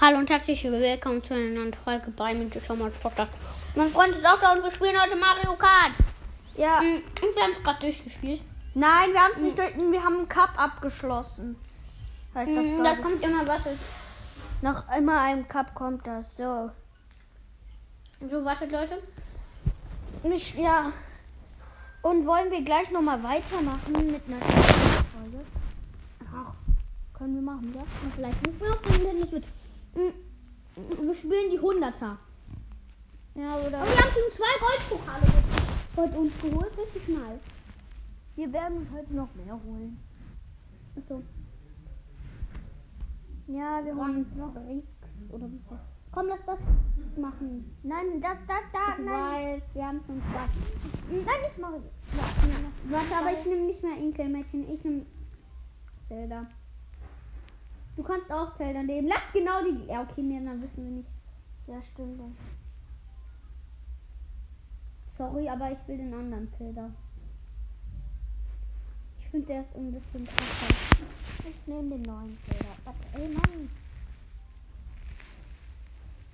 Hallo und herzlich willkommen zu einer neuen Folge bei Mythischer Mod Podcast. Mein Freund ist auch da und wir spielen heute Mario Kart. Ja. Mm, Und wir haben es gerade durchgespielt. Nein, wir haben es nicht durch. Wir haben einen Cup abgeschlossen. Heißt das glaub Da kommt immer was. Nach immer einem Cup kommt das. So. So, wartet Leute. Nicht, ja. Und wollen wir gleich nochmal weitermachen mit einer Folge? Ach, Können wir machen, ja? na, vielleicht nicht mehr auf dem Nintendo Switch. Mm, Wir spielen die 100er. Ja, oder? Aber wir haben schon zwei Goldpokale heute uns geholt. Richtig nice. Wir werden uns heute noch mehr holen. Achso. Ja, wir holen. Und noch Rix oder wie heißt Komm, lass das machen. Nein, das, das, da, nein. Weil wir haben schon zwei. Nein, nicht Mario. Warte, aber ich nehme nicht mehr Inkelmädchen. Ich nehme Zelda. Du kannst auch Zelda nehmen. Lass genau die. Ja, okay, nee, dann wissen wir nicht. Ja, stimmt. Sorry, aber ich will den anderen Zelda. Ich finde, der ist ein bisschen krasser. Ich nehme den neuen Zelda. Warte, ey, Mann.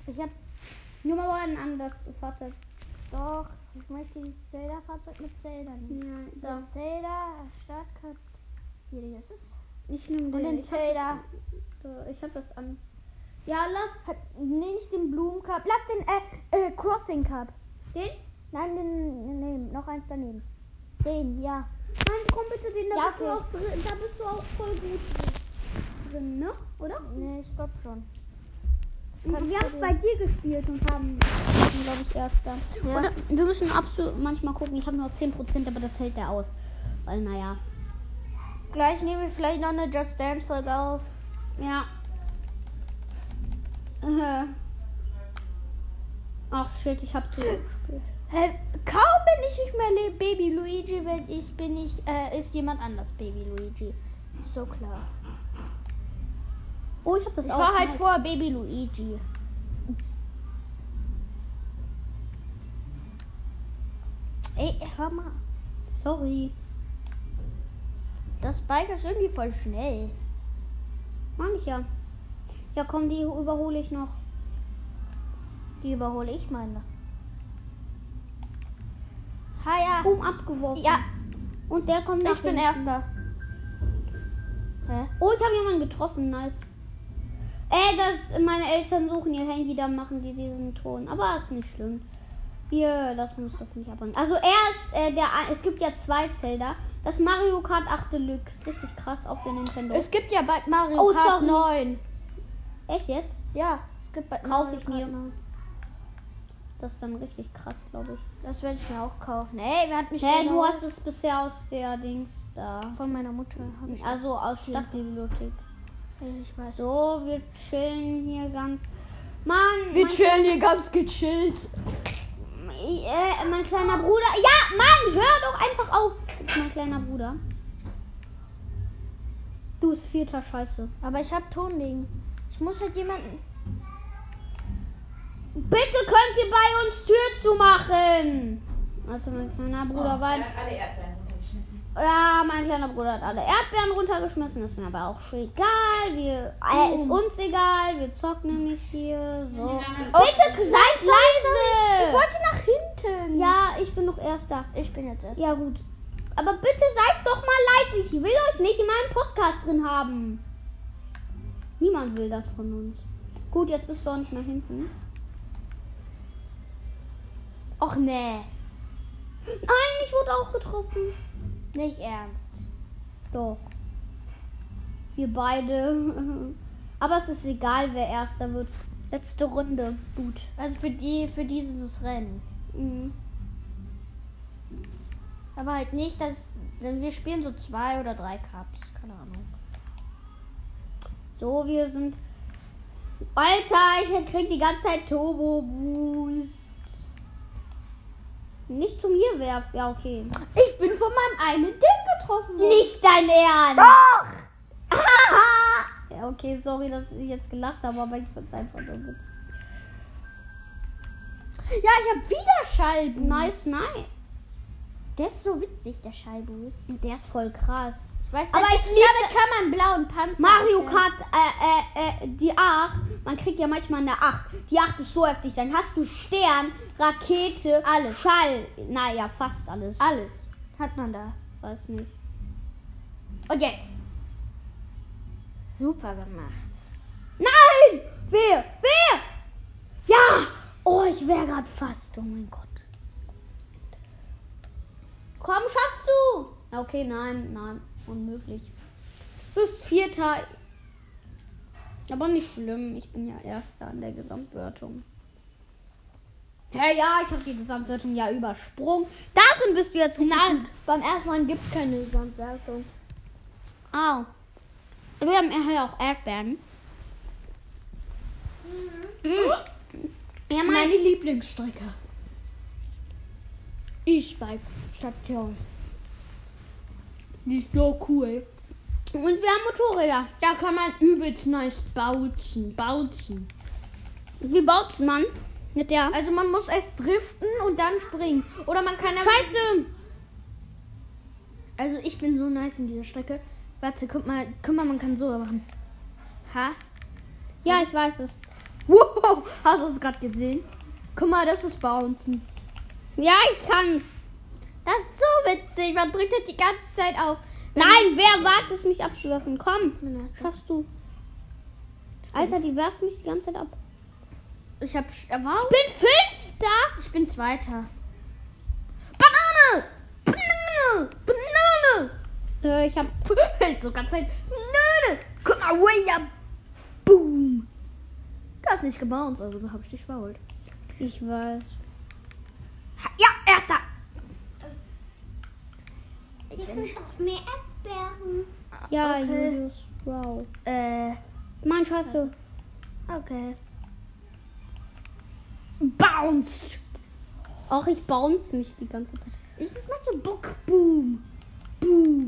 Ich habe nur mal ein anderes Fahrzeug. Doch, ich möchte dieses Zelda-Fahrzeug mit Zelda nehmen. Ja, So, Zelda, Startcut. Hier, das ist. Ich nehme Und den. den ich hab Zelda. ich habe das an. Ja, lass Hat, nee, nicht den Blumencup. Lass den, äh, äh, Crossing Cup. den. Nein, den, nee, noch eins daneben. Den, ja. Nein, komm bitte den. Da, Ja, bist, du okay. auch drin, da bist du auch voll gut drin, ne? Oder? Nee, ich glaube schon. Wir haben du es den- bei dir gespielt und haben, glaube ich, erster. Ja. Oder wir müssen absolut manchmal gucken. Ich habe nur 10%, aber das hält der aus. Weil, naja. Gleich nehmen wir vielleicht noch eine Just Dance Folge auf. Ja. Ach shit, ich habe zu gespielt. Hä, kaum bin ich nicht mehr Baby Luigi, wenn ich bin ich, äh, ist jemand anders Baby Luigi. Ist so klar. Oh, ich habe das Ich auch. war halt nice. vor Baby Luigi. Ey, hör mal. Sorry. Das Bike ist irgendwie voll schnell. Mann ich ja. Ja, komm, die überhole ich noch. Die überhole ich meine. Ha ja. Boom, abgeworfen. Ja, Und der kommt nach ich bin hinten. erster. Hä? Oh, ich habe jemanden getroffen. Nice. Ey, das meine Eltern suchen ihr Handy, dann machen die diesen Ton. Aber ist nicht schlimm. Wir lassen uns doch nicht abhängen. Also er ist äh, der. Es gibt ja zwei Zelda. Das Mario Kart 8 Deluxe. Richtig krass auf der Nintendo. Es gibt ja bald Mario Oh, Kart sorry. 9. Echt jetzt? Ja, es gibt bald Kauf Mario ich mir. 9. Das ist dann richtig krass, glaube ich. Das werde ich mir auch kaufen. Ey, wer hat mich denn du hast es bisher aus der Dings da. von meiner Mutter. Ich Also aus Stadtbibliothek. ich weiß. So, wir chillen hier ganz. Mann, Wir chillen hier ganz gechillt. äh, mein kleiner Bruder. Ja, Mann, hör doch einfach auf. Das ist mein kleiner Bruder. Du ist vierter Scheiße. Aber ich habe Tonlegen. Ich muss halt jemanden. Bitte könnt ihr bei uns Tür zumachen. Also mein kleiner Bruder war. Er hat alle Erdbeeren runtergeschmissen. Ja, mein kleiner Bruder hat alle Erdbeeren runtergeschmissen. Ist mir aber auch schon egal. Wir, äh, ist uns egal. Wir zocken nämlich hier. So. Bitte seid leise. Ich wollte nach hinten. Ja, ich bin noch Erster. Ich bin jetzt erst. Ja, gut. Aber bitte seid doch mal leise. Ich will euch nicht in meinem Podcast drin haben. Niemand will das von uns. Gut, jetzt bist du auch nicht mehr hinten. Och nee. Nein, ich wurde auch getroffen. Nicht ernst. Doch. Wir beide. Aber es ist egal, wer Erster wird. Letzte Runde. Gut. Also für die, für dieses Rennen. Mhm. Aber halt nicht, dass. Denn wir spielen so zwei oder drei Cups. Keine Ahnung. So, wir sind. Alter, ich krieg die ganze Zeit Turbo Boost. Nicht zu mir werf. Ja, okay. Ich bin von meinem einen Ding getroffen worden. Nicht dein Ernst. Doch! Ja, okay, sorry, dass ich jetzt gelacht habe, aber ich find's einfach nur witzig. Ja, ich habe wieder Schallboost. Nice, nice. Der ist so witzig, der Schallboost. Der ist voll krass. Ich weiß Aber ich liebe- damit kann man blauen Panzer. Mario. Kart, äh, äh, äh, die 8 man kriegt ja manchmal eine 8. Die 8 ist so heftig. Dann hast du Stern, Rakete, Alles. Schall. Naja, fast alles. Alles hat man da. Weiß nicht. Und jetzt. Super gemacht. Nein! Wer? Wer? Ja! Oh, ich wäre gerade fast. Oh mein Gott. Komm, schaffst du! Okay, nein, nein. Unmöglich. Du bist Vierter. Aber nicht schlimm. Ich bin ja Erster an der Gesamtwertung. Ja, ja, ich habe die Gesamtwertung ja übersprungen. Darin bist du jetzt richtig Nein, beim ersten Mal gibt es keine Gesamtwertung. Au. Wir haben ja auch Erdbeeren. Mhm. Ja, mein, Meine Lieblingsstrecke. E-Bike Station. Die ist so cool. und wir haben Motorräder. Da kann man übelst nice bautzen. Bautzen. Wie baut's man? Mit der. Also man muss erst driften und dann springen. Oder man kann Scheiße! Also ich bin so nice in dieser Strecke. Warte, guck mal, guck mal, man kann so machen. Ha? Ja, ich weiß es. Wow, hast du es gerade gesehen? Guck mal, das ist Bouncen. Ja, ich kann's. Das ist so witzig. Man drückt halt die ganze Zeit auf. Nein, wer wagt es, mich abzuwerfen? Komm, schaffst du. Alter, die werfen mich die ganze Zeit ab. Ich hab. äh, Wow. Ich bin Fünfter. Ich bin Zweiter. Banane! Banane! Banane! Äh, ich hab. So ganz Zeit. Banane! Guck mal, way up! Boom! Du hast nicht gebounced, also hab ich dich verholt. Ich weiß. Ja, erster! Ich will noch mehr Erdbeeren. Ja, Okay. Julius. Wow. Äh, Mein Scheiße. okay. Bounced! Auch ich bounce nicht die ganze Zeit. Ich, das macht so Bock. Boom. Boom.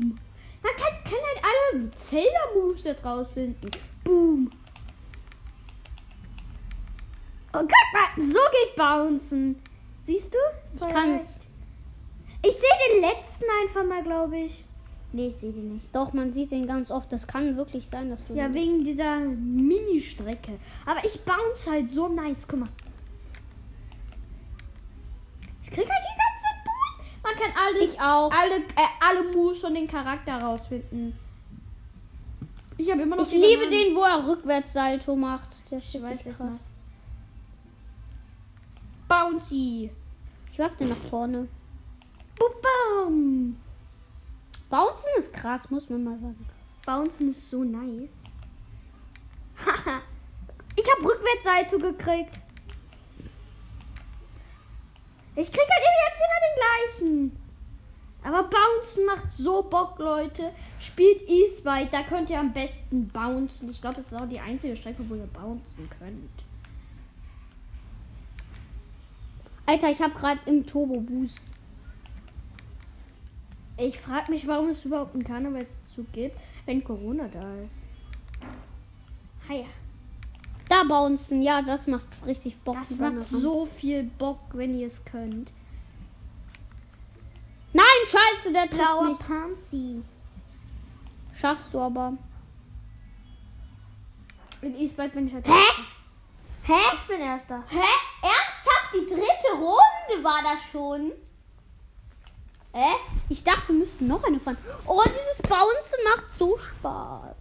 Man kann, kann halt alle Zelda-Moves jetzt rausfinden. Boom. Oh, mal, so geht Bouncen. Siehst du? Das Ich kann's. Ich sehe den letzten einfach mal, glaube ich. Nee, ich sehe den nicht. Doch, man sieht den ganz oft. Das kann wirklich sein, dass du. Ja, den- wegen dieser Mini-Strecke. Aber ich bounce halt so nice. Guck mal. Ich krieg halt die ganze Boost. Man kann alle, Ich auch. alle, äh, alle Moves von dem Charakter rausfinden. Ich habe immer noch Ich liebe den, wo er Rückwärtssalto macht. Der ist Ich weiß krass. nicht. Bouncy. Ich werf den nach vorne. Bum, Bouncen ist krass, muss man mal sagen. Bouncen ist so nice. Haha. ich habe Rückwärtssalto gekriegt. Ich krieg halt jetzt immer den gleichen. Aber Bouncen macht so Bock, Leute. Spielt E-Spike, da könnt ihr am besten bouncen. Ich glaube, das ist auch die einzige Strecke, wo ihr bouncen könnt. Alter, ich habe gerade im Turbo Boost. Ich frage mich, warum es überhaupt einen Karnevalszug gibt, wenn Corona da ist. Hiya. Da bouncen, ja, das macht richtig Bock. Das macht so viel Bock, wenn ihr es könnt. Nein, scheiße, der mich. Pansy. Schaffst du aber. In E-Spike bin ich halt. Hä? Hä? Ich bin Erster. Hä? Ernsthaft? Die dritte Runde war das schon? Hä? Ich dachte, wir müssten noch eine fahren. Oh, dieses Bouncen macht so Spaß.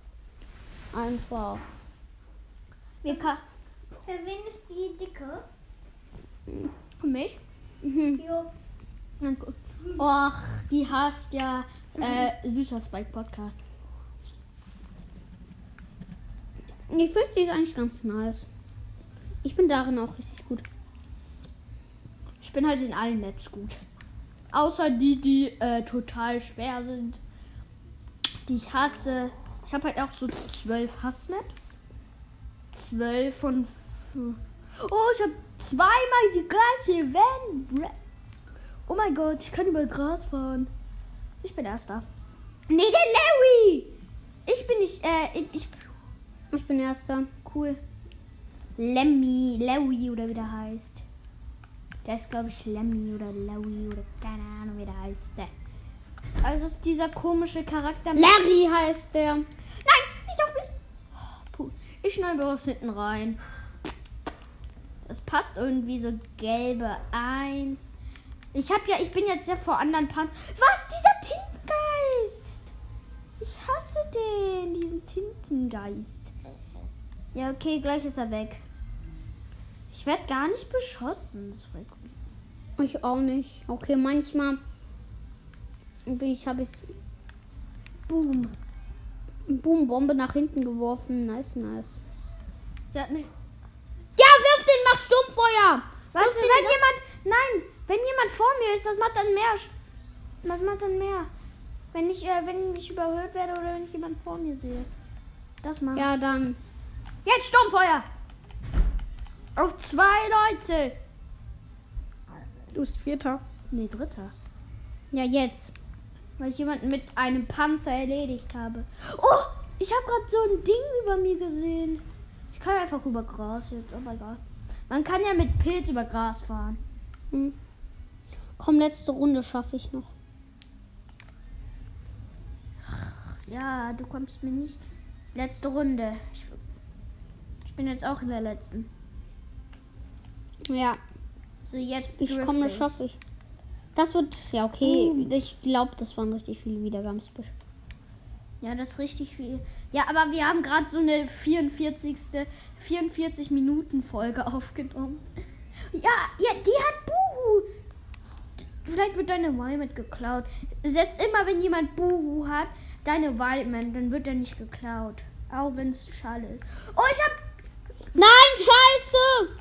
Einfach. Wir kann Für wen ist die dicke? Für mich? mhm. Jo. Och, die hasst ja äh, süßer Spike Podcast. Ich finde sie ist eigentlich ganz nice. Ich bin darin auch richtig gut. Ich bin halt in allen Maps gut. Außer die, die äh, total schwer sind. Die ich hasse. Ich habe halt auch so zwölf Hassmaps. Zwölf von. Oh, ich habe zweimal die gleiche Event. Oh mein Gott, ich kann über Gras fahren. Ich bin Erster. Nee, der Larry! Ich bin nicht, äh, ich Ich bin Erster. Cool. Lemmy, Larry oder wie der heißt. Der ist, glaube ich, Lemmy oder Larry oder keine Ahnung, wie der heißt. Der. Also ist dieser komische Charakter. Larry heißt der. Nein, nicht auf mich. Oh, puh. Ich schneide was hinten rein. Das passt irgendwie so gelbe Eins. Ich hab ja, ich bin jetzt ja vor anderen Pan. Was? Dieser Tintengeist! Ich hasse den, diesen Tintengeist. Ja, okay, gleich ist er weg. Ich werde gar nicht beschossen. Cool. Ich auch nicht. Okay, manchmal ich habe ich Boom. Boom Bombe nach hinten geworfen. Nice, nice. Der hat mich. Ja, wirf den, mach Sturmfeuer. Weißt Wirf wenn jemand. Nein, wenn jemand vor mir ist, das macht dann mehr. Das macht dann mehr. Wenn ich, äh, wenn ich überhört werde oder wenn ich jemand vor mir sehe. Das macht. Ja, dann. Jetzt Sturmfeuer! Auf zwei Leute! Du bist Vierter. Nee, dritter. Ja, jetzt. Weil ich jemanden mit einem Panzer erledigt habe. Oh! Ich habe gerade so ein Ding über mir gesehen. Ich kann einfach über Gras jetzt, aber egal. Man kann ja mit Pilz über Gras fahren. Hm. Komm, letzte Runde schaffe ich noch. Ja, du kommst mir nicht. Letzte Runde. Ich, ich bin jetzt auch in der letzten. Ja, So, jetzt. ich komme, das schaffe ich. Das wird, ja, okay. Uh. Ich glaube, das waren richtig viele Wiedergaben. Ja, das ist richtig viel. Ja, aber wir haben gerade so eine 44. 44 Minuten Folge aufgenommen. Ja, ja, die hat Buhu. Vielleicht wird deine Walmet geklaut. Setz immer, wenn jemand Buhu hat, deine Walmet, dann wird er nicht geklaut. Auch wenn es schade ist. Oh, ich hab. Nein, scheiße!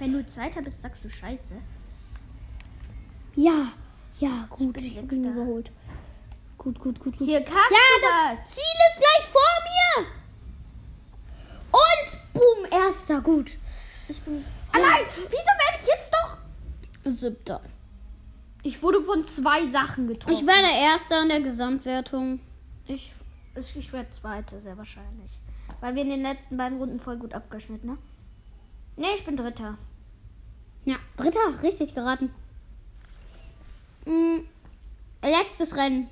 Wenn du Zweiter bist, sagst du Scheiße. Ja, ja, gut. bin Ich bin überholt. Gut, gut, gut, gut. Hier kannst Ja, du das das. Ziel ist gleich vor mir! Und boom, erster, gut. Ich bin. Allein! Wieso werde ich jetzt doch. Siebter. Ich wurde von zwei Sachen getroffen. Ich werde erster in der Gesamtwertung. Ich, ich, ich werde Zweite, sehr wahrscheinlich. Weil wir in den letzten beiden Runden voll gut abgeschnitten, ne? Ne, ich bin Dritter. Ja, dritter, richtig geraten. Mm, letztes Rennen.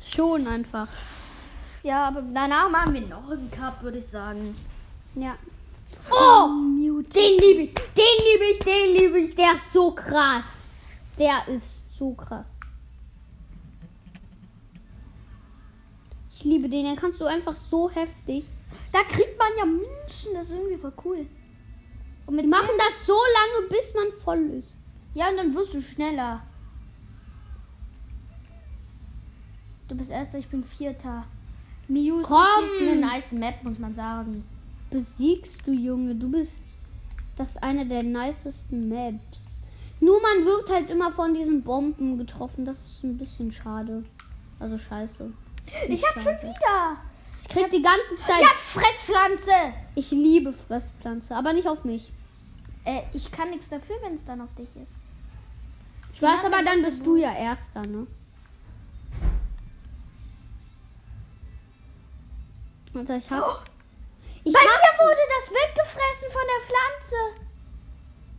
Schon einfach. Ja, aber danach machen wir noch einen Cup, würde ich sagen. Ja. Oh! Mute. Den liebe ich, den liebe ich, den liebe ich. Der ist so krass. Der ist so krass. Ich liebe den, den kannst du einfach so heftig. Da kriegt man ja Münzen, das ist irgendwie voll cool. Und mit Die machen das so lange, bis man voll ist. Ja, und dann wirst du schneller. Du bist Erster, ich bin Vierter. Miu Komm! Ist eine nice Map, muss man sagen. Besiegst du, Junge. Du bist das eine der nicesten Maps. Nur man wird halt immer von diesen Bomben getroffen. Das ist ein bisschen schade. Also scheiße. Ich hab schon wieder. Ich krieg die ganze Zeit. Ja, Fresspflanze. Ich liebe Fresspflanze, aber nicht auf mich. Äh, ich kann nichts dafür, wenn es dann auf dich ist. Ich weiß, aber dann bist du ja Erster, ne? Also ich hasse. Ich Bei mir hasse. wurde das weggefressen von der Pflanze.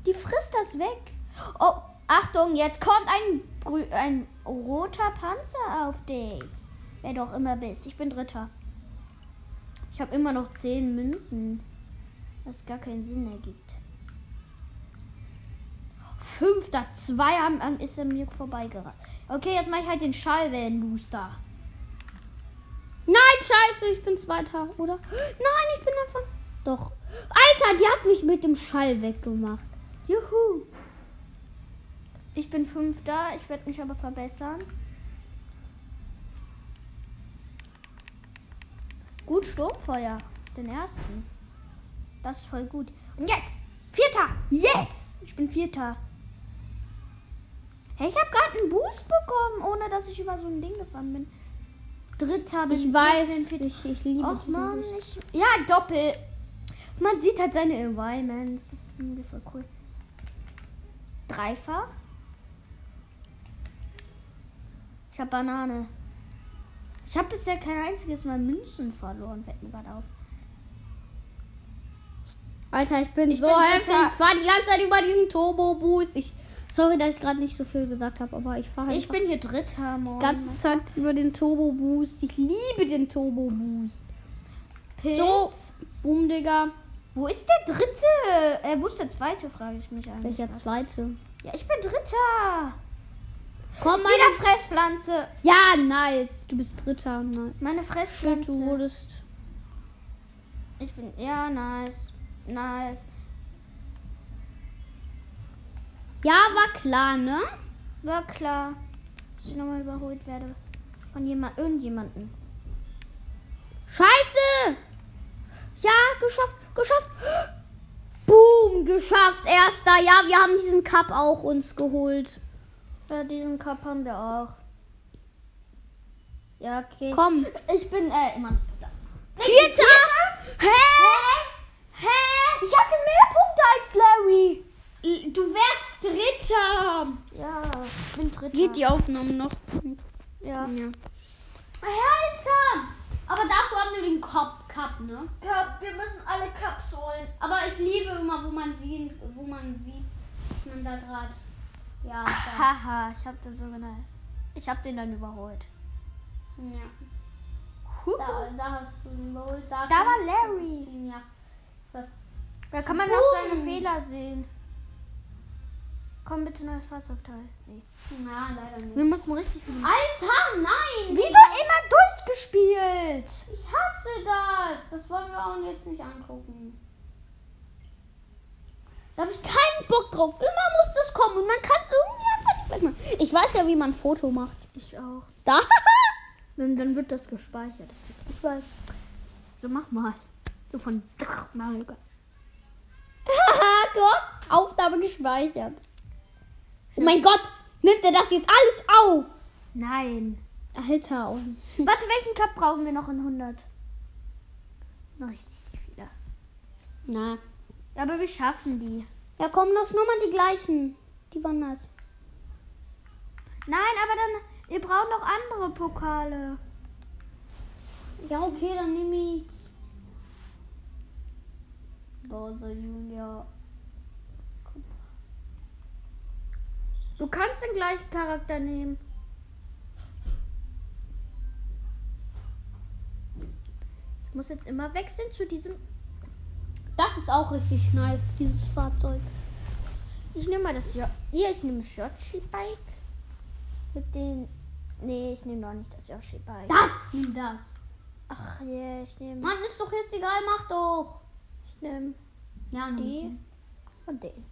Die frisst das weg. Oh, Achtung, jetzt kommt ein, ein roter Panzer auf dich. Wer doch immer bist. Ich bin Dritter. Ich habe immer noch zehn Münzen. Was gar keinen Sinn ergibt. Fünfter, zwei haben, haben, ist an mir vorbeigerannt. Okay, jetzt mache ich halt den Schallwellenbooster. Nein, scheiße, ich bin Zweiter, oder? Nein, ich bin davon. Doch. Alter, die hat mich mit dem Schall weggemacht. Juhu. Ich bin Fünfter. Ich werde mich aber verbessern. Gut Sturmfeuer. Den ersten. Das ist voll gut. Und jetzt. Vierter. Yes. Ich bin Vierter. Hey, ich habe gerade einen Boost bekommen, ohne dass ich über so ein Ding gefahren bin. Dritter bin Ich weiß, vierter. ich, ich liebe Och diesen man, Bus. ich, ja, Doppel. Man sieht halt seine Environments. Das ist irgendwie voll cool. Dreifach. Ich habe Banane. Ich habe bisher kein einziges Mal Münzen verloren. Fällt mir gerade auf. Alter, ich bin Ich so heftig. Ich fahr die ganze Zeit über diesen Turbo-Boost. Ich Sorry, dass ich gerade nicht so viel gesagt habe, aber ich fahre Ich bin hier Dritter, Mann. die ganze Zeit über den Turbo Boost. Ich liebe den Turbo Boost. Pilz. So, Boom, Digga. Wo ist der Dritte? Äh, wo ist der Zweite, frage ich mich eigentlich. Welcher zweite? Ja, ich bin Dritter. Komm, Wieder meine. Fresspflanze. Ja, nice. Du bist Dritter. Nein. Meine Fresspflanze. du wurdest. Ich bin, ja, nice. Nice. Ja, war klar, ne? War klar, dass ich nochmal überholt werde. Von jemand, irgendjemanden. Scheiße! Ja, geschafft, geschafft. Boom, geschafft. Erster. Ja, wir haben diesen Cup auch uns geholt. Ja, diesen Cup haben wir auch. Ja, okay. Komm. Ich bin, äh, immer da. Vierter. Hä? Hä? Ich hatte mehr Punkte als Larry. Du wärst Dritter. Ja, ich bin Dritter. Geht die Aufnahme noch? Ja. Ja. Alter! Aber dafür haben wir den Cup, Cup, ne? Cup, wir müssen alle Cups holen. Aber ich liebe immer, wo man sieht, wo man sieht, dass man da gerade. Ja. Haha, ich hab das so nice. Ich hab den dann überholt. ja. Da, da hast du ihn überholt. Da, Da war Larry. sehen, Ja. Was? Da kann man Boom. noch seine Fehler sehen. Komm bitte neues Fahrzeugteil. Nee. Na, leider nicht. Wir müssen richtig viel. Alter, nein! Wieso immer durchgespielt? Ich hasse das. Das wollen wir auch jetzt nicht angucken. Da habe ich keinen Bock drauf. Immer muss das kommen und man kann es irgendwie einfach nicht wegmachen. Ich weiß ja, wie man ein Foto macht. Ich auch. Da. Dann, dann wird das gespeichert. Das ich weiß. So mach mal. So von Mario. Gott. Aufnahme gespeichert. Oh mein Gott. Nimmt er das jetzt alles auf? Nein. Alter. Warte, welchen Cup brauchen wir noch in 100? Noch richtig viele. Na. Aber wir schaffen die. Ja, komm, das nur mal die gleichen. Die waren nice. Nein, aber dann. Wir brauchen noch andere Pokale. Ja, okay, dann nehme ich. Bowser Junior. Du kannst den gleichen Charakter nehmen. Ich muss jetzt immer wechseln zu diesem. Das ist auch richtig nice, dieses Fahrzeug. Ich nehme mal das. Jo Hier, ich nehme das Yoshi-Bike. Mit den. Nee, ich nehme noch nicht das Yoshi-Bike. Das, nimm das. Ach je, ich nehme. Mann, ist doch jetzt egal, mach doch. Ich nehme Ja, die und den.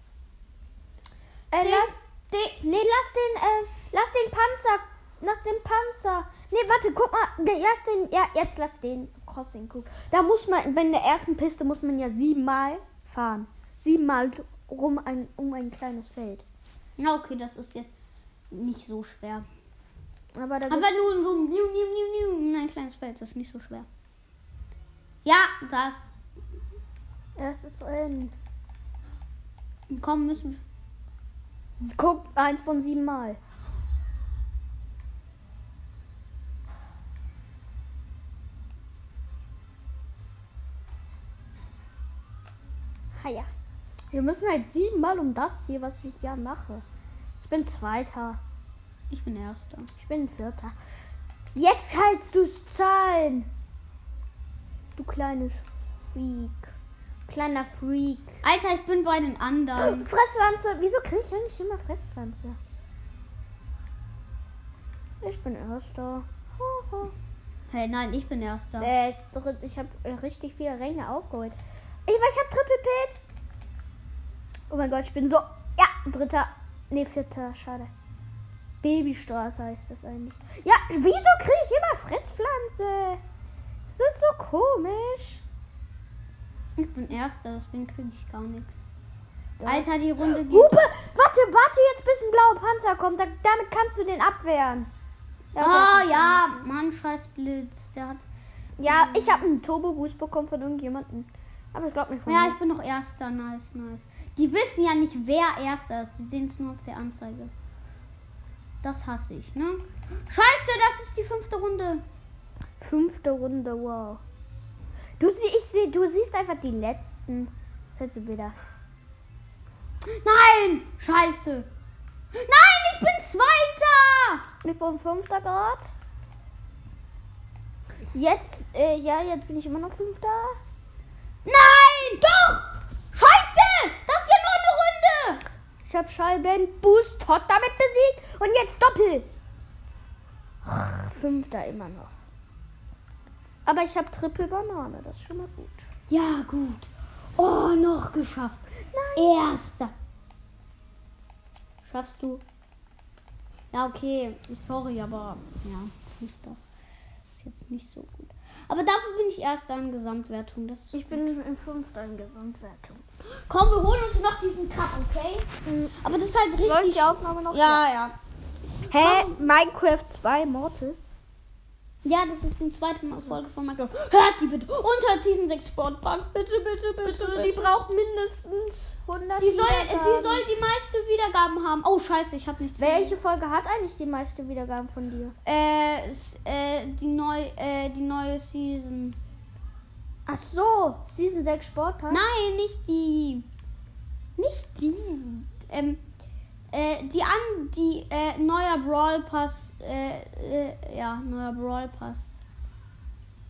Äh, Den- lass. Den, nee, lass den. Äh, lass den Panzer. Lass den Panzer. Nee, warte, guck mal. Der, lass den. Ja, jetzt lass den Crossing. Guck. Da muss man, wenn in der ersten Piste muss man ja siebenmal fahren. Siebenmal rum ein, um ein kleines Feld. Ja, okay, das ist jetzt nicht so schwer. Aber da Aber nur so ein kleines Feld, das ist nicht so schwer. Ja, das. es ist drin. Komm, müssen Guck, eins von sieben Mal. Ha ja. Wir müssen halt siebenmal um das hier, was ich ja mache. Ich bin Zweiter. Ich bin Erster. Ich bin Vierter. Jetzt kannst du's zahlen. Du kleines Freak. Kleiner Freak. Alter, ich bin bei den anderen. Fresspflanze. Wieso kriege ich nicht immer Fresspflanze? Ich bin Erster. Hey, nein, ich bin Erster. Äh, ich habe richtig viele Ränge aufgeholt. Ich, ich habe Triple Pit. Oh mein Gott, ich bin so. Ja, dritter. Nee, vierter. Schade. Babystraße heißt das eigentlich. Ja, wieso kriege ich immer Fresspflanze? Das ist so komisch. Ich bin Erster, deswegen kriege ich gar nichts. Alter, die Runde geht. Hupe! Warte, warte jetzt, bis ein blauer Panzer kommt. Da, damit kannst du den abwehren. Ja, Oh ja, Mann, scheiß Blitz. Der hat. Ja, ich habe einen Turbo-Boost bekommen von irgendjemandem. Aber ich glaube nicht von Ja, mir. ich bin noch Erster. Nice, nice. Die wissen ja nicht, wer Erster ist. Die sehen es nur auf der Anzeige. Das hasse ich, ne? Scheiße, das ist die fünfte Runde. Fünfte Runde, wow. Du, sie, ich seh, du siehst einfach die letzten. Halt wieder. Nein! Scheiße. Nein, ich bin Zweiter! Ich bin fünfter Grad. Jetzt, äh, ja, jetzt bin ich immer noch fünfter. Nein, doch! Scheiße! Das ist ja nur eine Runde! Ich habe Scheiben Boost Tot damit besiegt und jetzt Doppel. Fünfter immer noch. Aber ich habe Triple Banane, das ist schon mal gut. Ja, gut. Oh, noch geschafft. Erster. Schaffst du? Ja, okay. Sorry, aber ja, Fünfter. Ist jetzt nicht so gut. Aber dafür bin ich Erster in Gesamtwertung. Das ist Ich bin in fünfter in Gesamtwertung. Komm, wir holen uns noch diesen Cup, okay? Aber das ist halt Läuft richtig. die Aufnahme noch? Ja, ja. Hä? Minecraft 2 Mortis? Ja, das ist die zweite Folge von Minecraft. Hört die bitte. Unter Season 6 Sportbank. Bitte, bitte, bitte. bitte. Die braucht mindestens 100 Die soll, Wiedergaben. die soll die meiste Wiedergaben haben. Oh, scheiße, ich habe nichts. Welche Folge hat eigentlich die meiste Wiedergaben von dir? Äh, äh, die, neu, äh, die neue Season. Ach so, Season 6 Sportpark? Nein, nicht die. Nicht die. Ähm, äh, die an, die, äh, neuer Brawl Pass, äh, äh, ja, neuer Brawl Pass.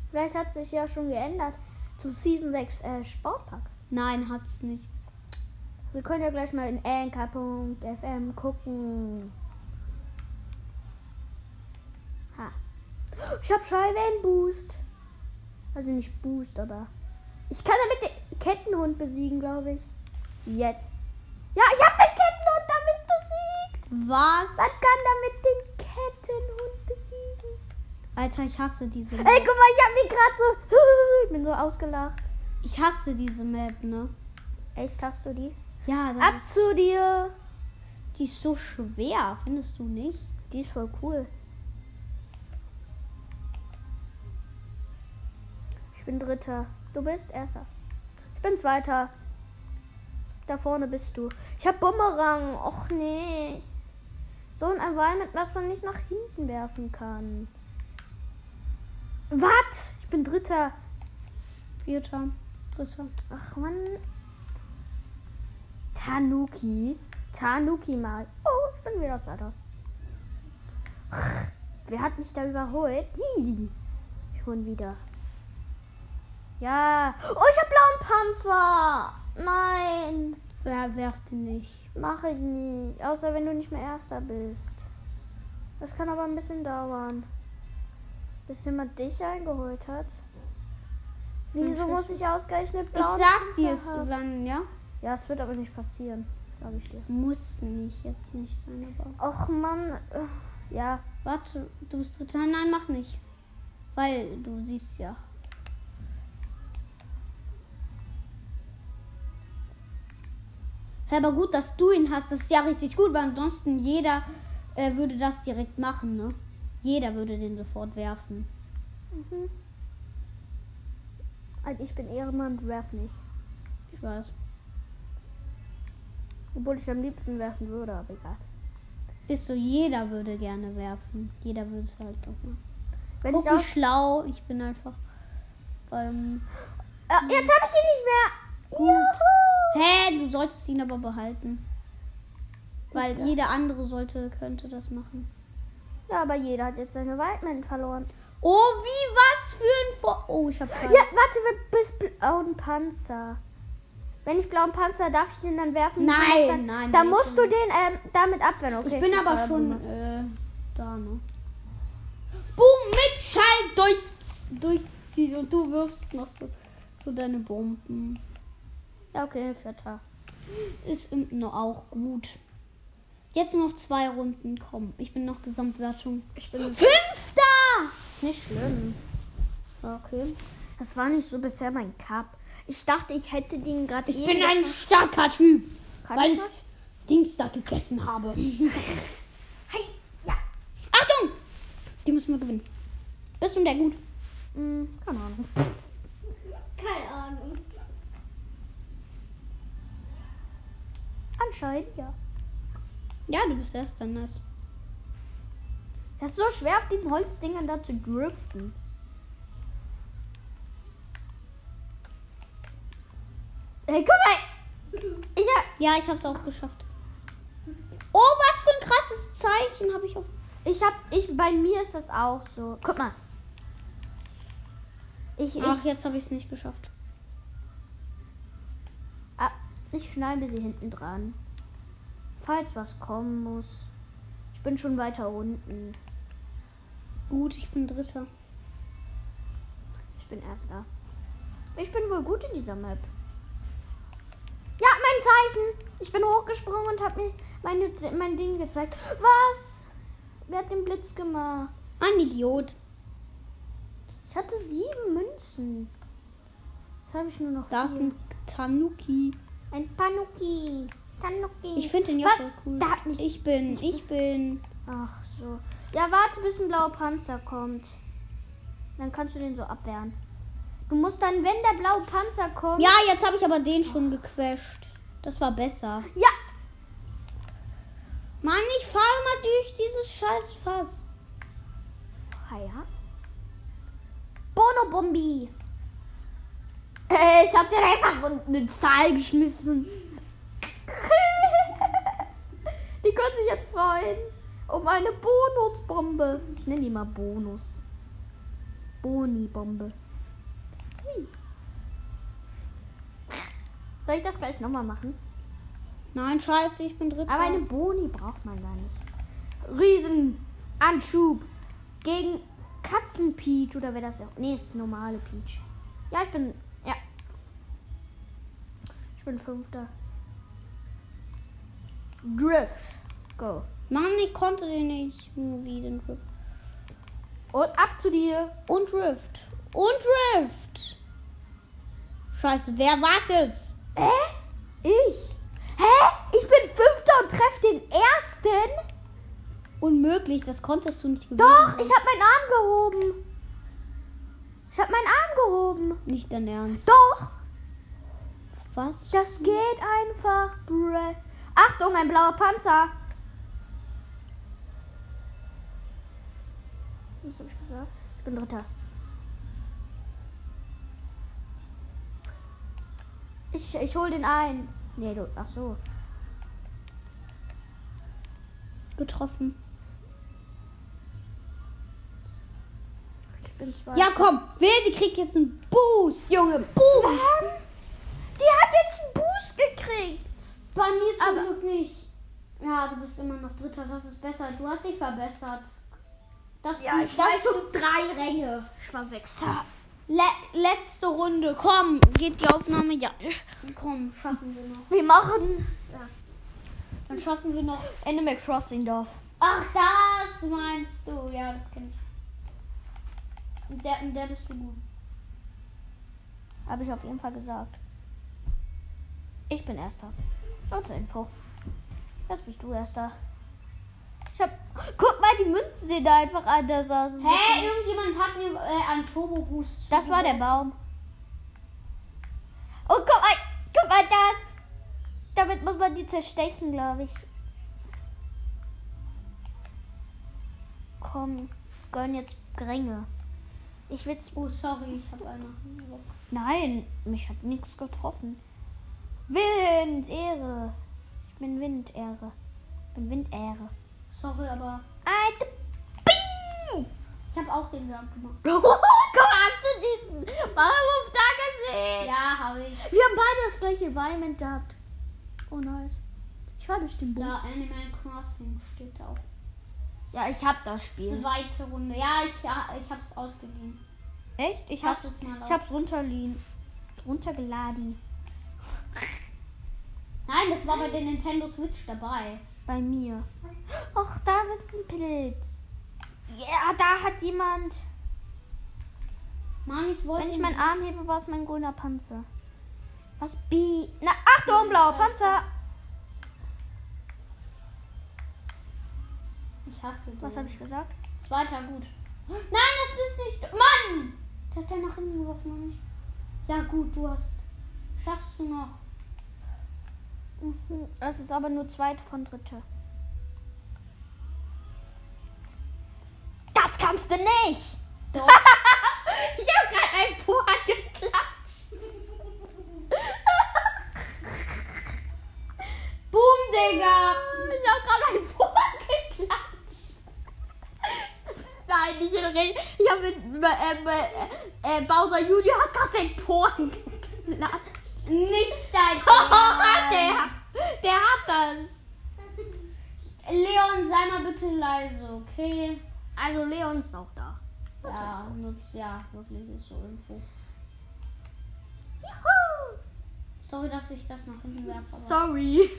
Vielleicht hat sich ja schon geändert zu Season 6 äh, Sportpark. Nein, hat's nicht. Wir können ja gleich mal in anchor.fm gucken. Ha. Ich habe Schallwellenboost. Also nicht Boost, aber ich kann damit den Kettenhund besiegen, glaube ich. Jetzt. Ja, ich habe den Kettenhund damit besiegt. Was? Man kann damit den Kettenhund besiegen. Alter, ich hasse diese Ey, Map. guck mal, ich habe mich gerade so. Ich bin so ausgelacht. Ich hasse diese Map, ne? Echt, hast du die? Ja, das Ab zu dir. die ist so schwer, findest du nicht? Die ist voll cool. Ich bin Dritter. Du bist Erster. Ich bin Zweiter. Da vorne bist du. Ich hab Bumerang. Och nee. So ein Environment, was man nicht nach hinten werfen kann. Was? Ich bin Dritter. Vierter, dritter. Ach man. Tanuki. Tanuki mal. Oh, ich bin wieder Zweiter. Wer hat mich da überholt? Die. Ihn wieder. Ja. Oh, ich hab blauen Panzer. Nein. Wer werft den nicht? Mach ich nicht. Außer wenn du nicht mehr Erster bist. Das kann aber ein bisschen dauern. Bis jemand dich eingeholt hat. Wieso muss ich ausgerechnet Ich blauen sag dir es, wann, ja? Ja, es wird aber nicht passieren, glaube ich dir. Muss nicht, jetzt nicht sein, aber. Och Mann, äh, ja. Warte, du bist dritter. Nein, mach nicht. Weil du siehst ja. Aber gut, dass du ihn hast, das ist ja richtig gut, weil ansonsten jeder äh, würde das direkt machen, ne? Jeder würde den sofort werfen. Mhm. Also ich bin Ehrenmann und werf nicht. Ich weiß. Obwohl ich am liebsten werfen würde, aber egal. Ist so, jeder würde gerne werfen. Jeder würde es halt doch machen. Wenn Guck, ich auch, schlau. Ich bin einfach. Ähm, Ah, jetzt habe ich ihn nicht mehr. Juhu. hä, du solltest ihn aber behalten. Weil jeder andere sollte, könnte das machen. Ja, aber jeder hat jetzt seine Waldman verloren. Oh, wie was für ein Vor Oh, ich hab Ja, gerade. warte, wir bist blauen Panzer. Wenn ich blauen Panzer, darf ich den dann werfen? Nein, dann, nein, nee, musst du komm. den ähm, damit abwehren, okay? ich bin aber hab schon äh, da, ne? Boom, mit Schall durchs, durchziehen und du wirfst noch so, so deine Bomben. Ja, okay, vierter. Ist noch auch gut. Jetzt nur noch zwei Runden. Komm, ich bin noch Gesamtwertung. Ich bin Fünfter! nicht schlimm. Okay. Das war nicht so bisher mein Cup. Ich dachte, ich hätte den gerade Ich bin ein starker Typ, Kann weil ich das? Dings da gegessen habe. Hi, ja. Achtung! Die müssen wir gewinnen. Bist du der gut? Hm, keine Ahnung. Keine Ahnung. Anscheinend ja. Ja, du bist erster, nice. Das ist so schwer, auf den Holzdingern da zu driften. Hey, guck mal! Ich hab, Ja, ich hab's auch geschafft. Oh, was für das Zeichen habe ich auch. Ich hab, ich, bei mir ist das auch so. Guck mal. Ich, ich, Ach, jetzt habe ich es nicht geschafft. ah, ich schneide sie hinten dran. Falls was kommen muss. Ich bin schon weiter unten. Gut, ich bin Dritter. Ich bin erster. Ich bin wohl gut in dieser Map. Ja, mein Zeichen. Ich bin hochgesprungen und habe mir meine, mein Ding gezeigt. Was? Wer hat den Blitz gemacht? Ein Idiot. Ich hatte sieben Münzen. Jetzt habe ich nur noch Da ist vier. ein Tanuki. ein Tanuki. Tanuki. Ich finde den voll cool. Ich bin, ich bin. Ach so. Ja, warte, bis ein blauer Panzer kommt. Dann kannst du den so abwehren. Du musst dann, wenn der blaue Panzer kommt. Ja, jetzt habe ich aber den schon gequetscht. Das war besser. Ja. Mann, ich fahre mal durch dieses scheiß Fass. Ah, ja. Bono Bombi. Äh, ich hab dir einfach eine Zahl geschmissen. Die können sich jetzt freuen. Um eine Bonusbombe. Ich nenne die mal Bonus. Boni-Bombe. Soll ich das gleich nochmal machen? Nein, scheiße, ich bin Dritter. Aber eine Boni braucht man gar nicht. Riesenanschub gegen Katzenpeach oder wer das ja. Nee, ist normale Peach. Ja, ich bin. Ja. Ich bin Fünfter. Drift. Go. Mann, ich konnte den nicht. Wie den Drift. Und ab zu dir. Und Drift. Und Drift. Scheiße, wer war das? Hä? Ich? Hä? Ich bin Fünfter und treff den Ersten? Unmöglich, das konntest du nicht gewinnen. Doch, ich hab meinen Arm gehoben. Ich hab meinen Arm gehoben. Nicht dein Ernst. Doch. Was? Das geht einfach. Bruh. Achtung, ein blauer Panzer. Was hab ich gesagt? Ich bin Dritter. Ich, ich hol den ein. Nee, du. Ach so. Getroffen. Ich bin zwei. Ja, komm. Wilde kriegt jetzt einen Boost, Junge. Boom. Die hat jetzt einen Boost gekriegt. Bei mir zum Aber- Glück nicht. Ja, du bist immer noch Dritter, das ist besser. Du hast dich verbessert. Das, Ja, ich das weiß. sind drei Ränge. Ich war Sechster. Le letzte Runde. Komm, geht die Aufnahme? Ja. Komm, schaffen wir noch. Wir machen Dann schaffen wir noch. Animal Crossing Dorf. Ach, das meinst du. Ja, das kenn ich. In der, in der bist du gut. Habe ich auf jeden Fall gesagt. Ich bin Erster. Nur zur Info. Jetzt bist du Erster. Ich hab. Guck mal, die Münzen sehen da einfach anders aus. Hä, ist- irgendjemand hat mir äh, einen Turbo Boost. Das war der Baum. Und guck mal, guck mal das. Damit muss man die zerstechen, glaube ich. Komm, gönn jetzt Gränge. Ich will's. Oh, sorry, ich habe eine. Nein, mich hat nichts getroffen. Wind, Ehre. Ich bin Windehre. Ich bin Windehre. Sorry, aber Alter. Ich habe auch den Jump gemacht. Guck mal, hast du diesen Maulwurf da gesehen? Ja, habe ich. Wir haben beide das gleiche Environment gehabt. Oh nice. Ich war durch den Buch. Ja, Animal Crossing steht da auch. Ja, ich hab das Spiel. Zweite Runde. Ja, ich, ja, ich habe es ausgeliehen. Echt? Ich Ich hab's, ich hab's runterliehen. Runtergeladen. Nein, das war bei der Nintendo Switch dabei. Bei mir. Och, da wird ein Pilz. Ja, da hat jemand. Mann, ich wollte. Wenn ich meinen Arm hebe, war es mein grüner Panzer. Was B? Na, Achtung, blauer Panzer. Ich hasse den. Was habe ich gesagt? Zweiter, gut. Nein, das bist nicht. Mann! Der hat ja nach hinten geworfen. Ja, gut, du hast. Schaffst du noch. Mhm. Es ist aber nur zweite von dritte. Das kannst du nicht! ich hab gerade ein Puhan geklatscht. Boom, Digga! Ich hab gerade ein Puhan geklatscht. Nein, nicht in Reden. Ich hab mit äh, äh, äh, Bowser Junior hat gerade seinen Puhan geklatscht. Nicht dein hat Ernst. der. Der hat das. Leon, sei mal bitte leise, okay? Also Leon ist auch da. Ja, nur, ja, wirklich ist so Info. Juhu. Sorry, dass ich das nach hinten werfe. Sorry.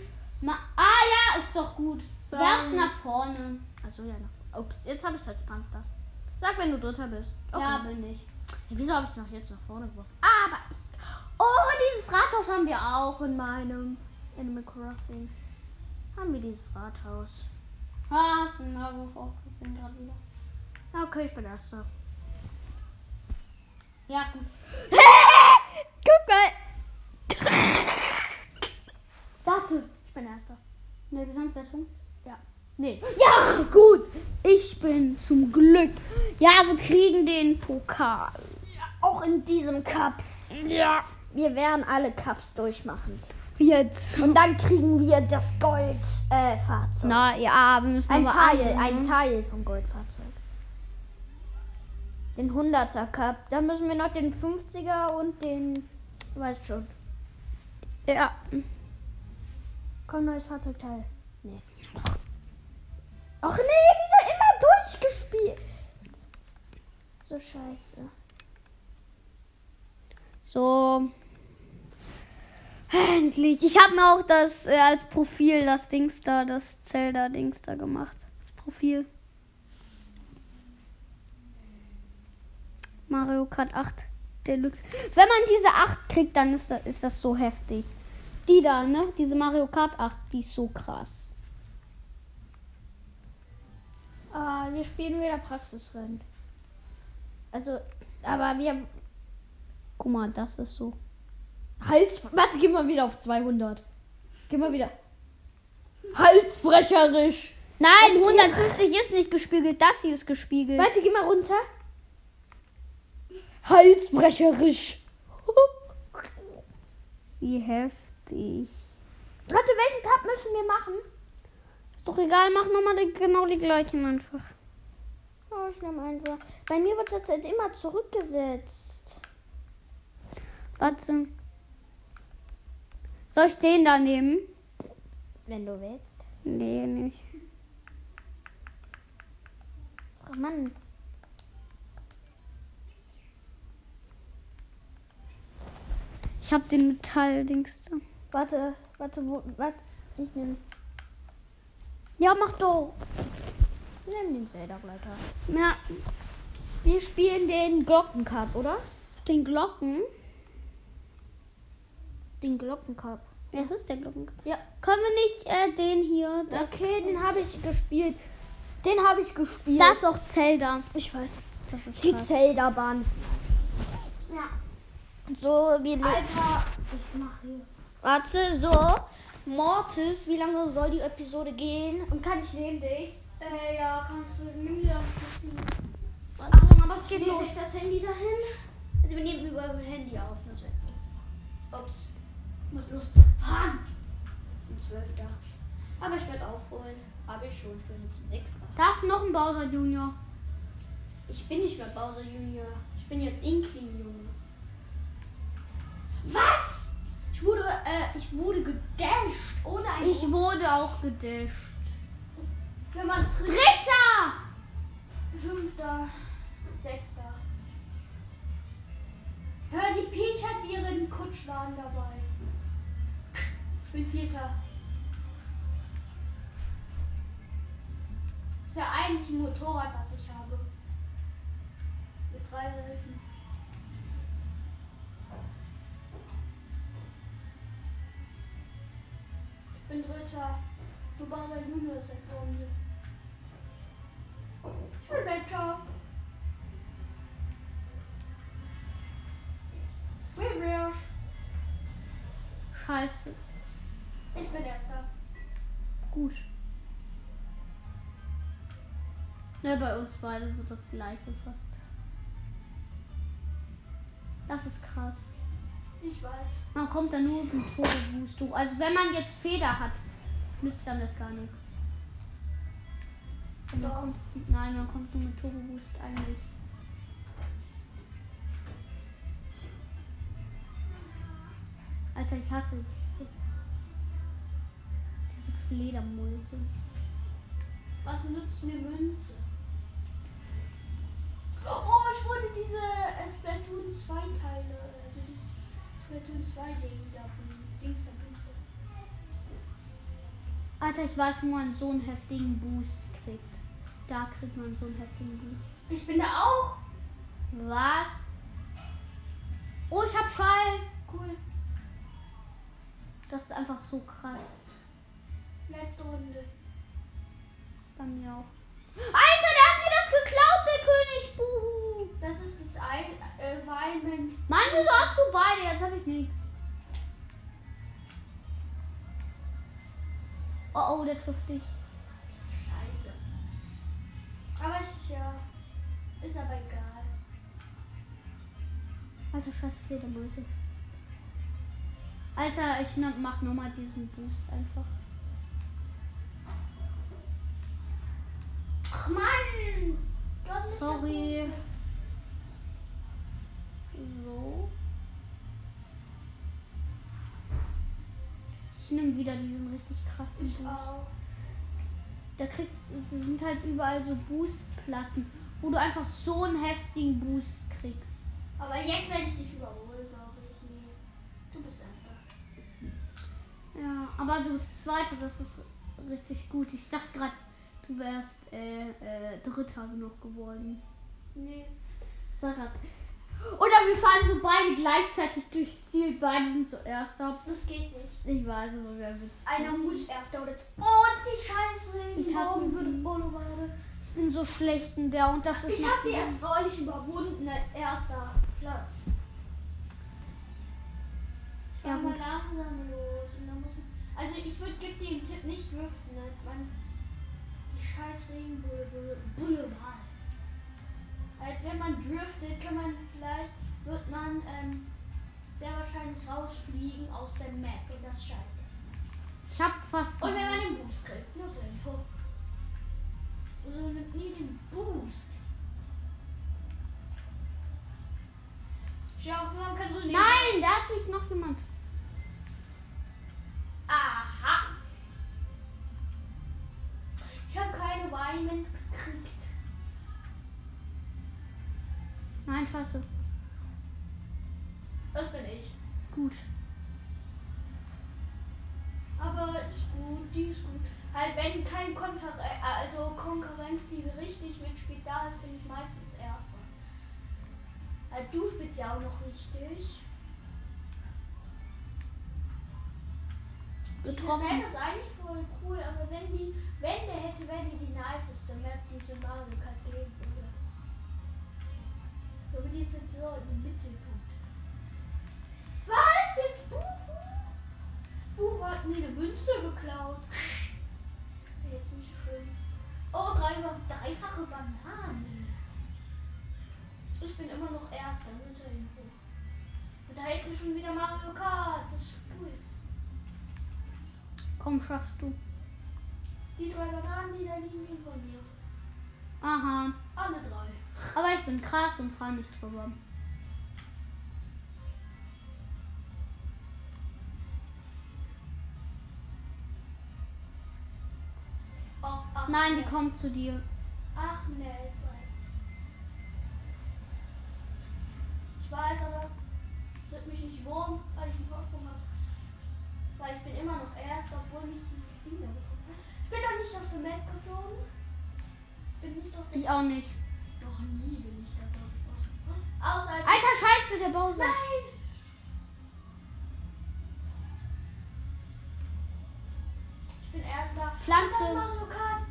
Ma ah ja, ist doch gut. Sorry. Werf's nach vorne. Also ja, noch. Ups, jetzt habe ich Touchpanzer. Sag, wenn du Dritter bist. Ja, bin ich. Hey, wieso habe ich es noch jetzt nach vorne geworfen? Aber ich. Oh, dieses Rathaus haben wir auch in meinem Animal Crossing. Haben wir dieses Rathaus. Ah, hast du einen Maulwurf aufgesehen gerade wieder. Okay, ich bin Erster. Ja, gut. Guck mal. Warte. Ich bin Erster. In der Gesamtwertung? Ja. Nee. Ja, gut. Ich bin zum Glück. Ja, wir kriegen den Pokal. Auch in diesem Cup. Ja. Wir werden alle Cups durchmachen. Jetzt. Und dann kriegen wir das Goldfahrzeug. Äh. Na ja, wir müssen ein Teil, annehmen. ein Teil vom Goldfahrzeug. Den 100er Cup. Dann müssen wir noch den 50er und den. Du weißt schon. Ja. Komm, neues Fahrzeugteil. Nee. Ach nee, dieser immer durchgespielt. So scheiße. So. Endlich. Ich habe mir auch das äh, als Profil das Dings da, das Zelda-Dings da gemacht. Das Profil. Mario Kart 8 Deluxe. Wenn man diese 8 kriegt, dann ist das, ist das so heftig. Die da, ne? Diese Mario Kart 8, die ist so krass. Ah, wir spielen wieder Praxisrennen. Also, aber wir. Guck mal, das ist so. Hals. Warte, geh mal wieder auf 200. Geh mal wieder. Halsbrecherisch. Nein, 150 ist nicht gespiegelt. Das hier ist gespiegelt. Warte, geh mal runter. Halsbrecherisch. Wie heftig. Warte, welchen Cup müssen wir machen? Ist doch egal, mach nochmal die, genau die gleichen einfach. Oh, ich nehme einfach. Bei mir wird das jetzt immer zurückgesetzt. Warte. Soll ich den da nehmen? Wenn du willst. Nee, nicht. Ach Mann. Ich hab den Metalldings da. Warte, warte, wo, warte. Ich nehme Ja, mach doch. nehm den Zelda-Gleiter. Ja, Wir spielen den Glockencup, oder? den Glocken. Den Glockencup. Das ist der Glocken. Ja. Können wir nicht äh, den hier? Das, Okay, den habe ich gespielt. Den habe ich gespielt. das ist auch Zelda. ich weiß. Das ist Die. Zelda-Bahn ist nice. Ja. So, wie Alter, ich mach hier. Warte, so. Mortis, wie lange soll die Episode gehen? Und kann ich neben dich? Äh, ja, kannst du. Nimm dir das. Achtung, aber es geht los. ich das Handy dahin? Also wir nehmen über Handy auf. Ups. Muss los. Fahren. Ein Zwölfter. Aber ich werde aufholen. Habe ich schon. Ich bin jetzt ein Sechster. Da ist noch ein Bowser Junior. Ich bin nicht mehr Bowser Junior. Ich bin jetzt Inkling Junior. Was? Ich wurde, äh, ich wurde gedasht ohne ein Ich wurde auch gedasht. Wenn man tritt. Dritter! Fünfter. Sechster. Hör, die Peach hat ihren Kutschwagen dabei. Bin Vierter. Ist ja eigentlich ein Motorrad, was ich habe. Mit drei Reifen. Ich bin Dritter. Du Bauer Junior ist vor mir. Ich bin. Wer Scheiße. Ich bin erster. Gut. Ne, bei uns beide so das gleiche fast. Das ist krass. Ich weiß. Man kommt da nur mit Turbo Boost hoch. Also wenn man jetzt Feder hat, nützt dann das gar nichts. Man kommt, nein, man kommt nur mit Turbo Boost eigentlich. Alter, ich hasse dich. Fledermäuse. Was nützt mir Münze? Oh, ich wollte diese äh, Splatoon 2 Teile, also dieses Splatoon 2 Ding da von Dings. Alter, ich weiß, wo man so einen heftigen Boost kriegt. Da kriegt man so einen heftigen Boost. Ich bin da auch. Was? Oh, ich hab Schall. Cool. Das ist einfach so krass. Letzte Runde. Bei mir auch. Alter, der hat mir das geklaut, der König. Buhu. Das ist das ein äh, Environment. Mann, wieso hast du beide? Jetzt hab ich nichts. Oh, oh, der trifft dich. Scheiße. Aber ich, ja. Ist aber egal. Alter, scheiß Fledermäuse. Alter, ich mach nochmal diesen Boost einfach. Ach Mann! Du Sorry. So. Ich nehme wieder diesen richtig krassen Ich Boost. auch. Da kriegst das sind halt überall so Boostplatten, wo du einfach so einen heftigen Boost kriegst. Aber jetzt werde ich dich überholen, glaube ich. Nee. Du bist Erster. Ja, aber du bist Zweite, das ist richtig gut. Ich dachte gerade, du wärst äh, äh, Dritter noch geworden. Nee. Sag grad. Oder wir fahren so beide gleichzeitig durchs Ziel, beide sind zuerst ab. Das geht nicht. Ich weiß, aber wer wird's? Einer muss Erster oder Oh, die Scheiße. Ich Morgen würde die. Bolo gerade. Ich bin so schlecht in der und das ist Ich habe die erst neulich überwunden als erster Platz. Ich Ja, mal langsam los. Und dann muss man, also ich würde gib dir den Tipp nicht driften, ne? man scheiß mal. Halt, wenn man driftet, kann man vielleicht, wird man ähm, sehr wahrscheinlich rausfliegen aus der Map und das ist scheiße. Ich hab fast. Und wenn man den Boost kriegt, nur zur Info. Also nimmt nie den Boost. Schau, man kann so nehmen. Nein, da hat mich noch jemand. Aha. Diamond gekriegt. Nein, scheiße. Das bin ich. Gut. Aber ist gut, die ist gut. Halt, wenn kein Konfer äh, also Konkurrenz, die richtig mitspielt, da ist, bin ich meistens Erster. Halt, du spielst ja auch noch richtig. Getroffen. Map ist eigentlich voll cool, aber wenn die, wenn der hätte, wäre die niceste Map, die es in Mario Kart geben würde. Aber die jetzt so im Mittelpunkt. Was? Jetzt Buhu? Buhu hat mir eine Münze geklaut. Jetzt nicht schön. Oh, drei, dreifache Banane. Ich bin immer noch Erster. Und da mir schon wieder Mario Kart. Das ist cool. Komm, schaffst du. Die drei Bananen, die da liegen, sind von mir. Aha. Alle drei. Aber ich bin krass und fahr nicht drüber. Ach, Nein, die kommt zu dir. Ach ne, ich weiß. Ich weiß, aber es wird mich nicht wurm, weil ich einen Vorsprung habe. Weil ich bin immer noch erst, obwohl mich getroffen Ich bin noch nicht aus der Map geflogen. Bin nicht aus der Ich auch nicht. Noch nie bin ich da, glaube ich, aus. Außer als Alter, scheiße, der Bowser. Nein! Ich bin erster. Pflanze. Mario Kart.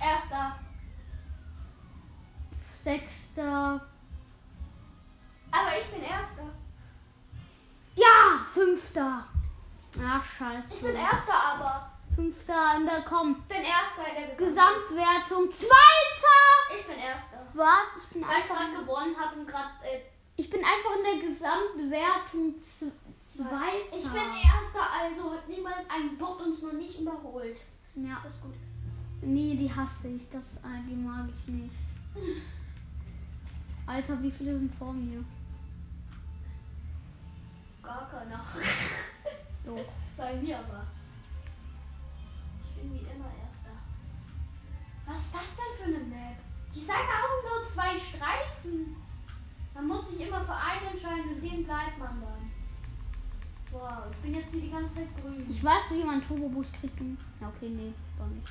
Erster. Sechster. Aber ich bin erster. Ja, fünfter. Ach, scheiße. Ich bin erster, aber. Fünfter in der. Ich bin erster in der Gesam Gesamtwertung. Zweiter. Ich bin erster. Was? Ich bin Weil ich einfach, gerade gewonnen habe und gerade. Äh, ich bin einfach in der Gesamtwertung Zweiter. ich bin erster, also hat niemand einen Punkt uns noch nicht überholt. Ja. Das ist gut. Nee, die hasse ich. Das, äh, die mag ich nicht. Alter, wie viele sind vor mir? gar keiner. Doch. Bei mir aber. Wie immer Erster. Was ist das denn für eine Map? Die sagen auch nur zwei Streifen. Man muss sich immer für einen entscheiden und den bleibt man dann. Wow, ich bin jetzt hier die ganze Zeit grün. Ich weiß, wie man Turbo Boost kriegt. Ja, okay, nee, doch nicht.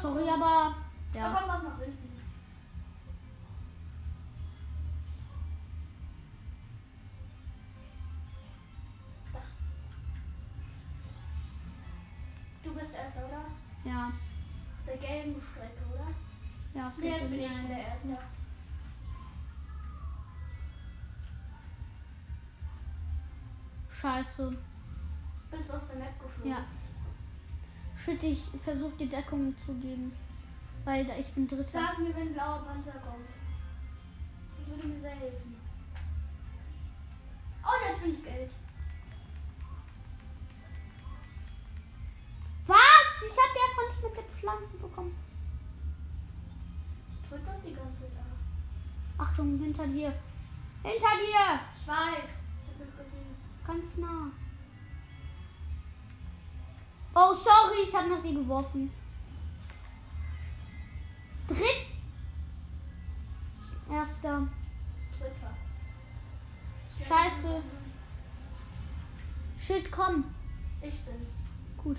Sorry, aber Da ja. kommt was nach hinten. Erster, oder? Ja, Der gelben Strecke, oder? ja, Nee, jetzt bin ich ja. der Erste. Scheiße. Bist aus der Map geflogen. Ja. Shit, ich versuche die Deckung zu geben. Weil ich bin Dritter. Sag mir, wenn blauer Panzer kommt. Das würde mir sehr helfen. Oh, jetzt bin ich gelb. Pflanze bekommen. Ich drücke doch die ganze Zeit auf. Achtung, hinter dir. Hinter dir! Ich weiß. Ich hab mich gesehen. Ganz nah. Oh, sorry, ich hab nach dir geworfen. Dritt. Erster. Dritter. Scheiße. Shit, komm. Ich bin's. Gut.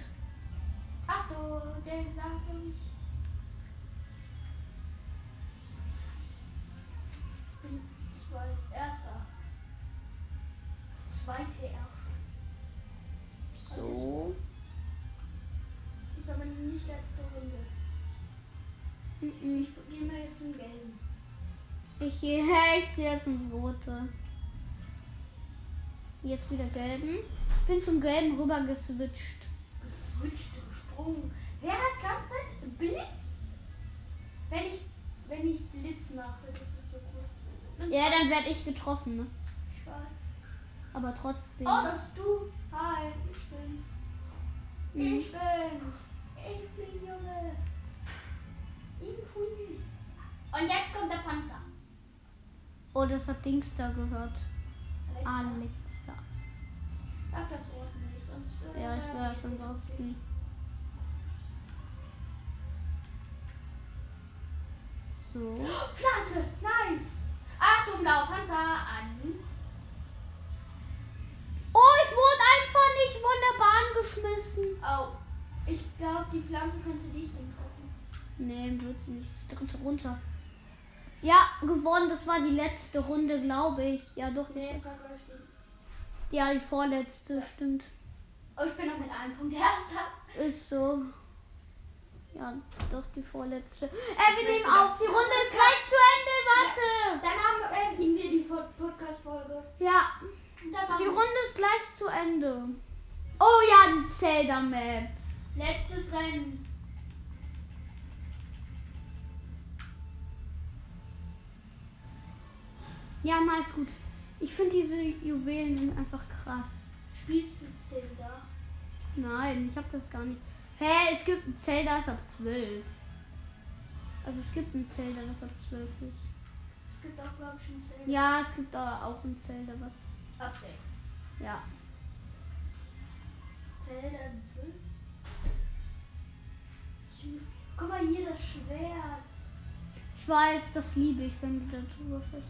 Achtung, den lauf ich. Bin zwei. Erster. Zweite erst. So. Ist aber nicht letzte Runde. Ich gehe mal jetzt in gelben. Ich gehe ich geh jetzt ins Rote. Jetzt wieder gelben. Ich bin zum Gelben rüber geswitcht. Geswitcht, gesprungen. Wer hat ganze Zeit Blitz? Wenn ich, wenn ich Blitz mache, das ist so cool. Ja, dann werde ich getroffen, ne? Ich weiß. Aber trotzdem. Oh, das bist du. Hi, ich bin's. Mhm. Ich bin's. Ich bin Junge. Ich Queen. Und jetzt kommt der Panzer. Oh, das hat Dings da gehört. Alexa. Alexa. Sag das Wort nicht, sonst würde Ja, ich weiß, ansonsten. So. Pflanze, nice. Achtung, blauer Panzer an. Oh, ich wurde einfach nicht von der Bahn geschmissen. Oh, ich glaube, die Pflanze könnte dich dann treffen. Nee, wird sie nicht. Das dritte runter. Ja, gewonnen. Das war die letzte Runde, glaube ich. Ja, doch. Nee, Das war, die. ja, die vorletzte, stimmt. Oh, ich bin noch mit einem Punkt erster. Ist so. Ja, doch die vorletzte. Äh, wir nehmen auf. Die Runde ist gleich zu Ende. Warte. Dann haben, enden wir die Pod- Podcast-Folge. Ja, die Runde ist gleich zu Ende. Oh ja, die Zelda-Map. letztes Rennen. Ja, mal ist gut. Ich finde diese Juwelen sind einfach krass. Spielst du Zelda? Nein, ich habe das gar nicht. Hä, es gibt ein Zelda, das ab 12. Also es gibt ein Zelda, das ab 12 ist. Es gibt auch, glaube ich, ein Zelda. Ja, es gibt da auch ein Zelda, was. Ab 6. Ja. Zelda 5. Guck mal hier das Schwert. Ich weiß, das liebe ich, wenn du da drüber fährst.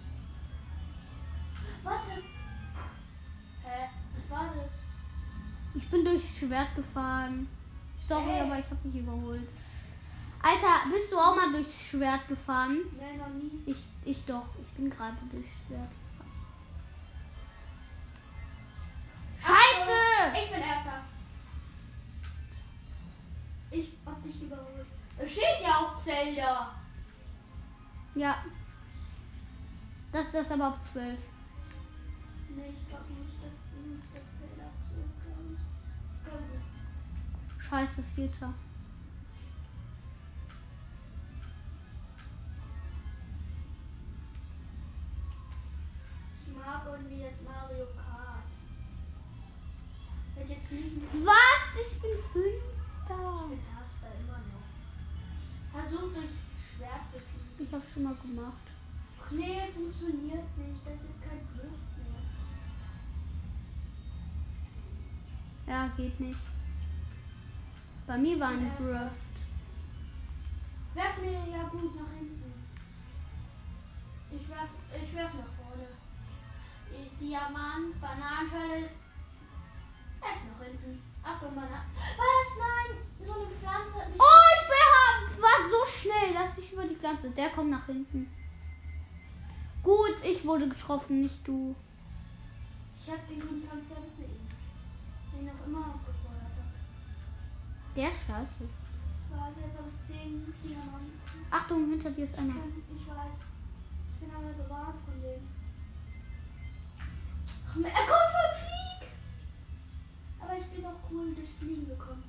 Warte. Hä? Was war das? Ich bin durchs Schwert gefahren. Sorry, Hey. aber ich habe dich überholt. Alter, bist du auch mal durchs Schwert gefahren? Nein, noch nie. Ich, ich doch. Ich bin gerade durchs Schwert gefahren. Scheiße! Ich bin Erster. Ich hab dich überholt. Es steht ja auch Zelda. Ja. Das ist das aber ab 12. Nee, ich glaube nicht Scheiße, Vierter. Ich mag irgendwie jetzt Mario Kart. Wird jetzt mehr. Was? Ich bin Fünfter. Ich bin Erster immer noch. Versuch durch Schwert zu kriegen. Ich hab's schon mal gemacht. Ach nee, funktioniert nicht. Das ist jetzt kein Griff mehr. Ja, geht nicht. Bei mir war ein Griff. Werf mir ja gut nach hinten. Ich werf, ich werf nach vorne. Diamant, Bananenschale. Werf nach hinten. Achtung, Banan. Was? Nein! So eine Pflanze hat mich. Oh, ich bin, war so schnell, dass ich über die Pflanze. Der kommt nach hinten. Gut, ich wurde getroffen, nicht du. Ich hab den grünen Panzer gesehen. Den auch immer. Der ist scheiße. Warte, jetzt habe ich 10 Diamanten. Achtung, hinter dir ist einer. Ich weiß. Ich bin aber gewarnt von dem. Er kommt vom Flieg! Aber ich bin auch cool durchs Fliegen gekommen.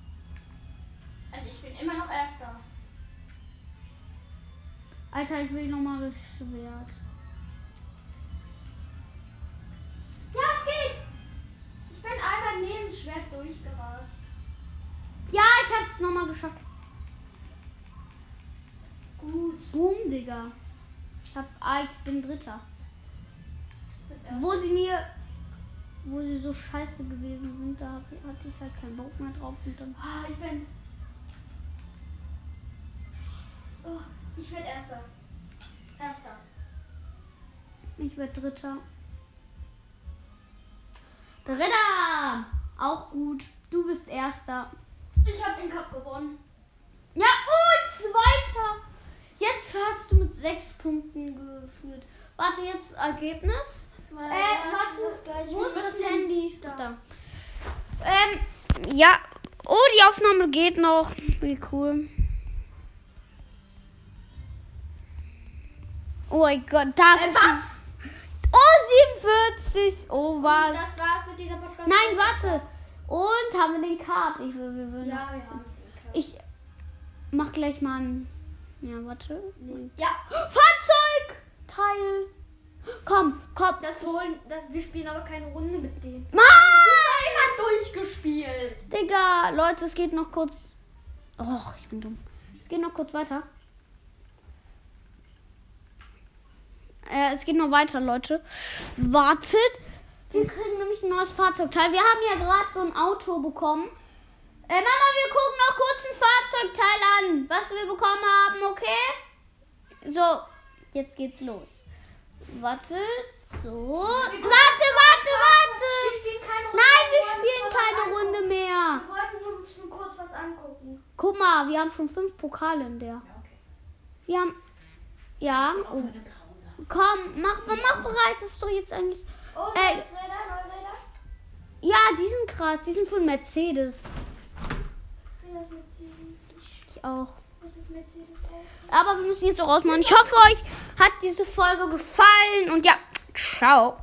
Also ich bin immer noch Erster. Alter, ich will nochmal das Schwert. Ja, es geht! Ich bin einmal neben das Schwert durchgerast. Ja, ich hab's nochmal geschafft. Gut. Boom, Digga. Ich hab. Ah, ich bin Dritter. Wo sie mir. Wo sie so scheiße gewesen sind, da hab- hatte ich halt keinen Bock mehr drauf und dann. Ah, ich bin. Oh, ich werde Erster. Erster. Ich werd Dritter. Dritter! Auch gut. Du bist Erster. Ich habe den Cup gewonnen. Ja, und Zweiter! Jetzt hast du mit sechs Punkten geführt. Warte, jetzt Ergebnis. Weil Äh, das warte, wo ist das Handy? Da. Ähm, ja. Oh, die Aufnahme geht noch. Wie cool. Oh mein Gott, da. Äh, was? Oh, 47. Oh, was? Das war's mit dieser Podcast. Nein, warte. Und haben wir den Cup? Ich will, wir würden. Ja, wir haben den Cup. Ich mach gleich mal ein. Ja, warte. Ja, Fahrzeugteil. Komm, komm. das holen. Das, wir spielen aber keine Runde mit denen. Mann! Immer durchgespielt. Digga, Leute, es geht noch kurz. Och, ich bin dumm. Es geht noch kurz weiter. Äh, es geht noch weiter, Leute. Wartet. Wir kriegen nämlich ein neues Fahrzeugteil. Wir haben ja gerade so ein Auto bekommen. Äh, Mama, wir gucken noch kurz ein Fahrzeugteil an, was wir bekommen haben, okay? So, jetzt geht's los. Wartet. So. Warte, warte, warte. Wir spielen keine Runde. Nein, wir spielen keine. Runde mehr. Wir wollten uns nur kurz was angucken. Guck mal, wir haben schon fünf Pokale in der. Wir haben. Ja. Oh. Komm, mach, mach bereit. Ist doch jetzt eigentlich. Oh, Äh, Räder, Räder. Ja, die sind krass. Die sind von Mercedes. Ich auch. Aber wir müssen jetzt auch ausmachen. Ich hoffe, euch hat diese Folge gefallen. Und ja, ciao.